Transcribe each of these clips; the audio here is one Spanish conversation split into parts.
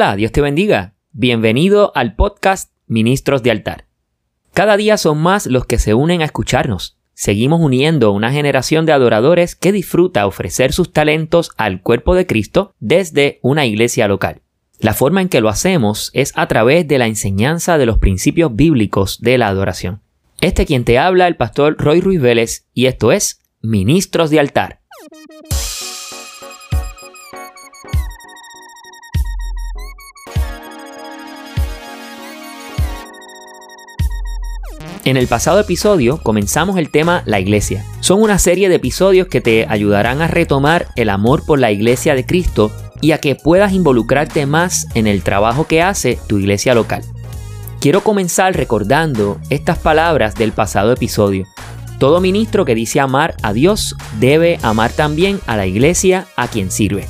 Hola, Dios te bendiga. Bienvenido al podcast Ministros de Altar. Cada día son más los que se unen a escucharnos. Seguimos uniendo una generación de adoradores que disfruta ofrecer sus talentos al cuerpo de Cristo desde una iglesia local. La forma en que lo hacemos es a través de la enseñanza de los principios bíblicos de la adoración. Este quien te habla, el pastor Roy Ruiz Vélez, y esto es Ministros de Altar. En el pasado episodio comenzamos el tema La Iglesia. Son una serie de episodios que te ayudarán a retomar el amor por la Iglesia de Cristo y a que puedas involucrarte más en el trabajo que hace tu iglesia local. Quiero comenzar recordando estas palabras del pasado episodio. Todo ministro que dice amar a Dios debe amar también a la iglesia a quien sirve.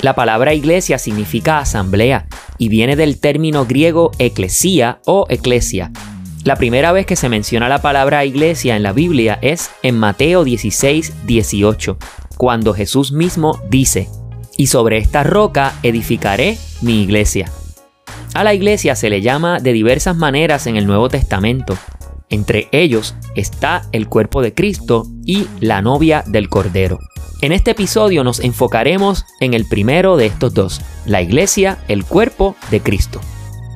La palabra iglesia significa asamblea y viene del término griego eclesía o eclesia, la primera vez que se menciona la palabra iglesia en la Biblia es en Mateo 16, 18, cuando Jesús mismo dice, y sobre esta roca edificaré mi iglesia. A la iglesia se le llama de diversas maneras en el Nuevo Testamento. Entre ellos está el cuerpo de Cristo y la novia del Cordero. En este episodio nos enfocaremos en el primero de estos dos, la iglesia, el cuerpo de Cristo.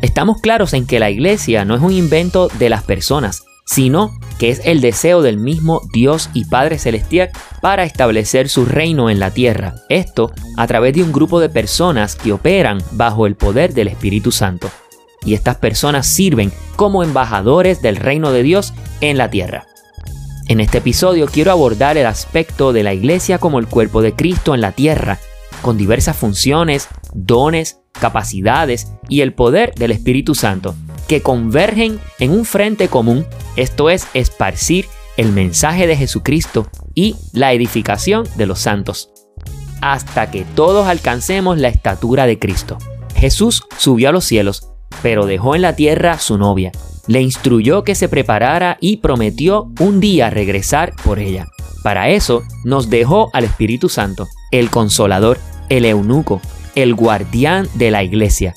Estamos claros en que la iglesia no es un invento de las personas, sino que es el deseo del mismo Dios y Padre Celestial para establecer su reino en la tierra. Esto a través de un grupo de personas que operan bajo el poder del Espíritu Santo. Y estas personas sirven como embajadores del reino de Dios en la tierra. En este episodio quiero abordar el aspecto de la iglesia como el cuerpo de Cristo en la tierra, con diversas funciones, dones, capacidades y el poder del Espíritu Santo, que convergen en un frente común, esto es, esparcir el mensaje de Jesucristo y la edificación de los santos, hasta que todos alcancemos la estatura de Cristo. Jesús subió a los cielos, pero dejó en la tierra su novia, le instruyó que se preparara y prometió un día regresar por ella. Para eso nos dejó al Espíritu Santo, el consolador, el eunuco, el guardián de la iglesia.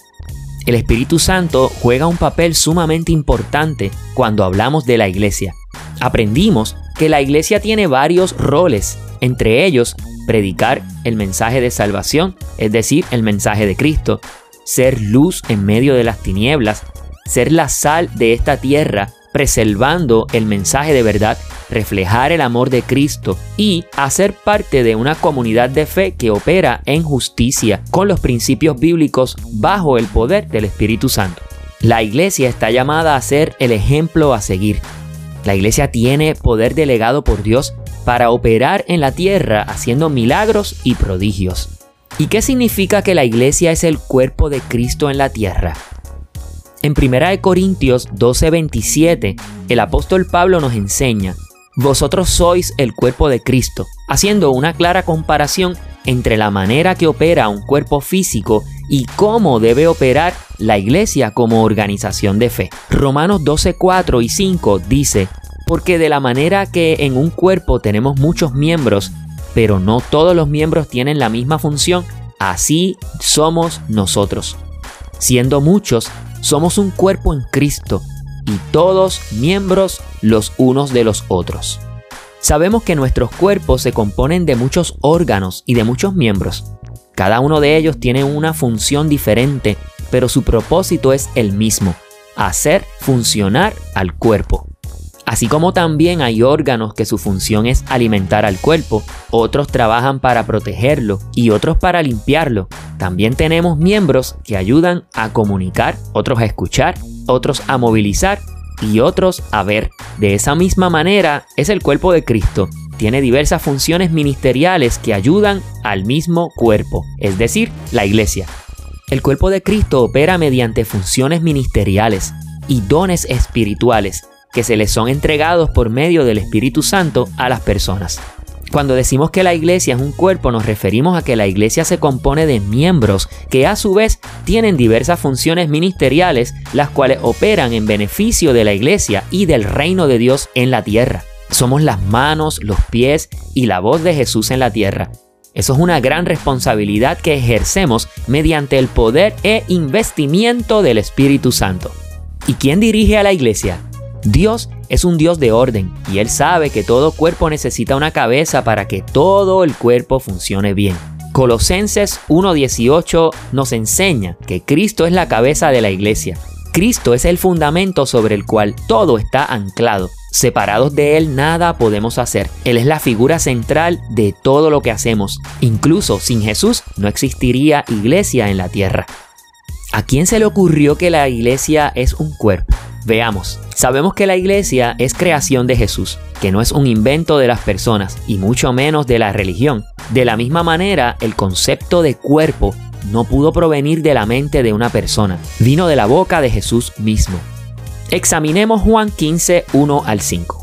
El Espíritu Santo juega un papel sumamente importante cuando hablamos de la iglesia. Aprendimos que la iglesia tiene varios roles, entre ellos predicar el mensaje de salvación, es decir, el mensaje de Cristo, ser luz en medio de las tinieblas, ser la sal de esta tierra, preservando el mensaje de verdad reflejar el amor de Cristo y hacer parte de una comunidad de fe que opera en justicia con los principios bíblicos bajo el poder del Espíritu Santo. La iglesia está llamada a ser el ejemplo a seguir. La iglesia tiene poder delegado por Dios para operar en la tierra haciendo milagros y prodigios. ¿Y qué significa que la iglesia es el cuerpo de Cristo en la tierra? En 1 Corintios 12:27, el apóstol Pablo nos enseña vosotros sois el cuerpo de Cristo, haciendo una clara comparación entre la manera que opera un cuerpo físico y cómo debe operar la iglesia como organización de fe. Romanos 12, 4 y 5 dice, porque de la manera que en un cuerpo tenemos muchos miembros, pero no todos los miembros tienen la misma función, así somos nosotros. Siendo muchos, somos un cuerpo en Cristo y todos miembros los unos de los otros. Sabemos que nuestros cuerpos se componen de muchos órganos y de muchos miembros. Cada uno de ellos tiene una función diferente, pero su propósito es el mismo, hacer funcionar al cuerpo. Así como también hay órganos que su función es alimentar al cuerpo, otros trabajan para protegerlo y otros para limpiarlo. También tenemos miembros que ayudan a comunicar, otros a escuchar, otros a movilizar y otros a ver. De esa misma manera es el cuerpo de Cristo. Tiene diversas funciones ministeriales que ayudan al mismo cuerpo, es decir, la iglesia. El cuerpo de Cristo opera mediante funciones ministeriales y dones espirituales que se les son entregados por medio del Espíritu Santo a las personas. Cuando decimos que la iglesia es un cuerpo nos referimos a que la iglesia se compone de miembros que a su vez tienen diversas funciones ministeriales las cuales operan en beneficio de la iglesia y del reino de Dios en la tierra. Somos las manos, los pies y la voz de Jesús en la tierra. Eso es una gran responsabilidad que ejercemos mediante el poder e investimiento del Espíritu Santo. ¿Y quién dirige a la iglesia? Dios es un Dios de orden y Él sabe que todo cuerpo necesita una cabeza para que todo el cuerpo funcione bien. Colosenses 1.18 nos enseña que Cristo es la cabeza de la iglesia. Cristo es el fundamento sobre el cual todo está anclado. Separados de Él nada podemos hacer. Él es la figura central de todo lo que hacemos. Incluso sin Jesús no existiría iglesia en la tierra. ¿A quién se le ocurrió que la iglesia es un cuerpo? Veamos, sabemos que la iglesia es creación de Jesús, que no es un invento de las personas y mucho menos de la religión. De la misma manera, el concepto de cuerpo no pudo provenir de la mente de una persona, vino de la boca de Jesús mismo. Examinemos Juan 15, 1 al 5.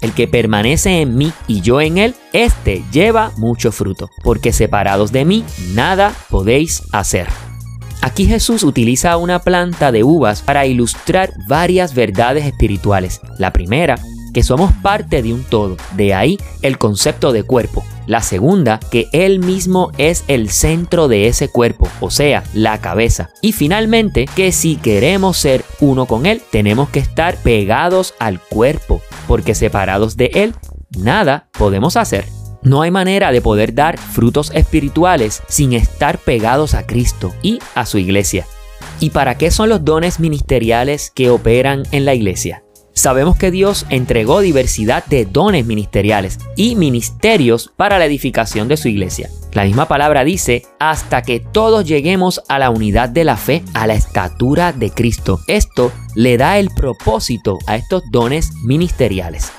El que permanece en mí y yo en él, éste lleva mucho fruto, porque separados de mí nada podéis hacer. Aquí Jesús utiliza una planta de uvas para ilustrar varias verdades espirituales. La primera que somos parte de un todo, de ahí el concepto de cuerpo. La segunda, que Él mismo es el centro de ese cuerpo, o sea, la cabeza. Y finalmente, que si queremos ser uno con Él, tenemos que estar pegados al cuerpo, porque separados de Él, nada podemos hacer. No hay manera de poder dar frutos espirituales sin estar pegados a Cristo y a su iglesia. ¿Y para qué son los dones ministeriales que operan en la iglesia? Sabemos que Dios entregó diversidad de dones ministeriales y ministerios para la edificación de su iglesia. La misma palabra dice, hasta que todos lleguemos a la unidad de la fe, a la estatura de Cristo. Esto le da el propósito a estos dones ministeriales.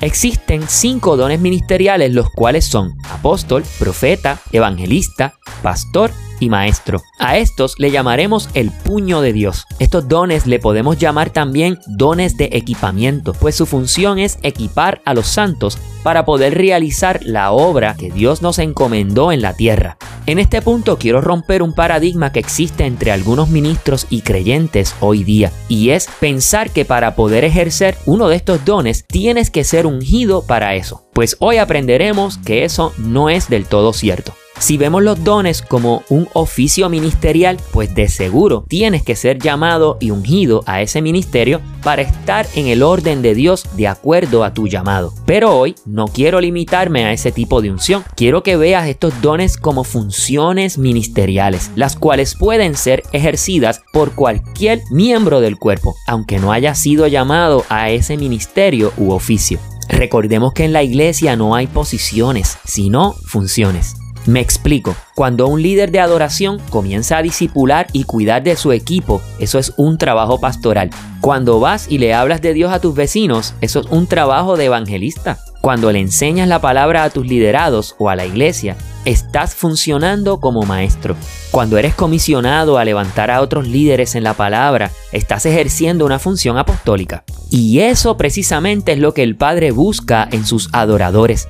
Existen cinco dones ministeriales los cuales son apóstol, profeta, evangelista, pastor y maestro. A estos le llamaremos el puño de Dios. Estos dones le podemos llamar también dones de equipamiento, pues su función es equipar a los santos para poder realizar la obra que Dios nos encomendó en la tierra. En este punto quiero romper un paradigma que existe entre algunos ministros y creyentes hoy día, y es pensar que para poder ejercer uno de estos dones tienes que ser ungido para eso. Pues hoy aprenderemos que eso no es del todo cierto. Si vemos los dones como un oficio ministerial, pues de seguro tienes que ser llamado y ungido a ese ministerio para estar en el orden de Dios de acuerdo a tu llamado. Pero hoy no quiero limitarme a ese tipo de unción. Quiero que veas estos dones como funciones ministeriales, las cuales pueden ser ejercidas por cualquier miembro del cuerpo, aunque no haya sido llamado a ese ministerio u oficio. Recordemos que en la iglesia no hay posiciones, sino funciones. Me explico. Cuando un líder de adoración comienza a disipular y cuidar de su equipo, eso es un trabajo pastoral. Cuando vas y le hablas de Dios a tus vecinos, eso es un trabajo de evangelista. Cuando le enseñas la palabra a tus liderados o a la iglesia, estás funcionando como maestro. Cuando eres comisionado a levantar a otros líderes en la palabra, estás ejerciendo una función apostólica. Y eso precisamente es lo que el Padre busca en sus adoradores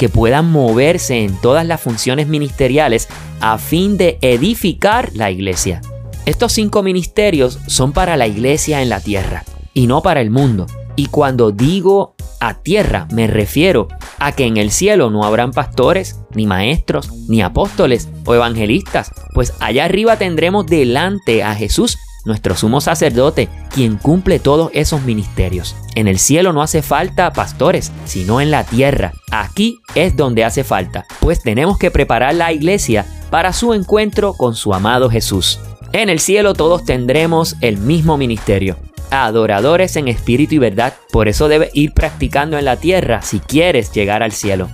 que puedan moverse en todas las funciones ministeriales a fin de edificar la iglesia. Estos cinco ministerios son para la iglesia en la tierra y no para el mundo. Y cuando digo a tierra me refiero a que en el cielo no habrán pastores, ni maestros, ni apóstoles o evangelistas, pues allá arriba tendremos delante a Jesús nuestro sumo sacerdote, quien cumple todos esos ministerios. En el cielo no hace falta pastores, sino en la tierra. Aquí es donde hace falta, pues tenemos que preparar la iglesia para su encuentro con su amado Jesús. En el cielo todos tendremos el mismo ministerio, adoradores en espíritu y verdad. Por eso debes ir practicando en la tierra si quieres llegar al cielo.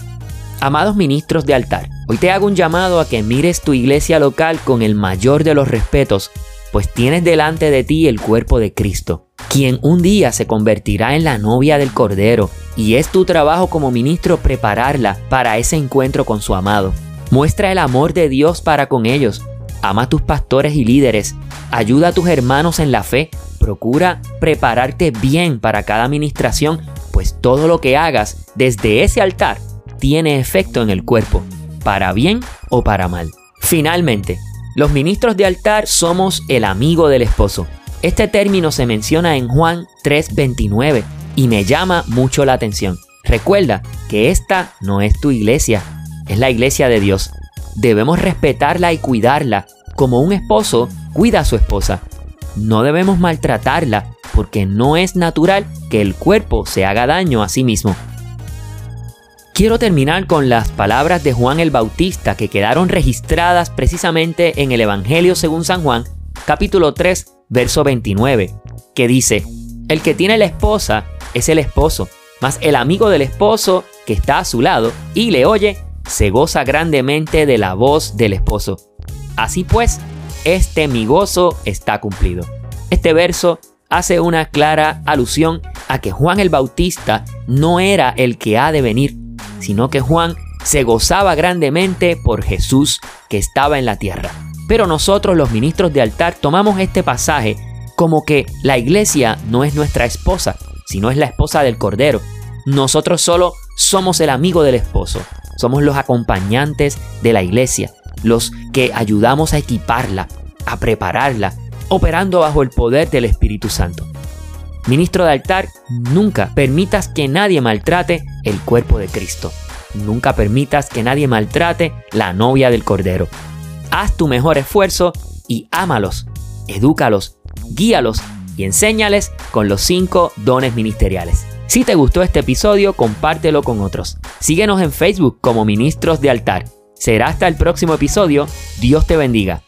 Amados ministros de altar, hoy te hago un llamado a que mires tu iglesia local con el mayor de los respetos pues tienes delante de ti el cuerpo de Cristo, quien un día se convertirá en la novia del Cordero, y es tu trabajo como ministro prepararla para ese encuentro con su amado. Muestra el amor de Dios para con ellos, ama a tus pastores y líderes, ayuda a tus hermanos en la fe, procura prepararte bien para cada administración, pues todo lo que hagas desde ese altar tiene efecto en el cuerpo, para bien o para mal. Finalmente, los ministros de altar somos el amigo del esposo. Este término se menciona en Juan 3:29 y me llama mucho la atención. Recuerda que esta no es tu iglesia, es la iglesia de Dios. Debemos respetarla y cuidarla como un esposo cuida a su esposa. No debemos maltratarla porque no es natural que el cuerpo se haga daño a sí mismo. Quiero terminar con las palabras de Juan el Bautista que quedaron registradas precisamente en el Evangelio según San Juan, capítulo 3, verso 29, que dice, El que tiene la esposa es el esposo, mas el amigo del esposo que está a su lado y le oye, se goza grandemente de la voz del esposo. Así pues, este mi gozo está cumplido. Este verso hace una clara alusión a que Juan el Bautista no era el que ha de venir, sino que Juan se gozaba grandemente por Jesús que estaba en la tierra. Pero nosotros los ministros de altar tomamos este pasaje como que la iglesia no es nuestra esposa, sino es la esposa del Cordero. Nosotros solo somos el amigo del esposo, somos los acompañantes de la iglesia, los que ayudamos a equiparla, a prepararla, operando bajo el poder del Espíritu Santo. Ministro de altar, nunca permitas que nadie maltrate el cuerpo de Cristo. Nunca permitas que nadie maltrate la novia del Cordero. Haz tu mejor esfuerzo y ámalos, edúcalos, guíalos y enséñales con los cinco dones ministeriales. Si te gustó este episodio, compártelo con otros. Síguenos en Facebook como Ministros de Altar. Será hasta el próximo episodio. Dios te bendiga.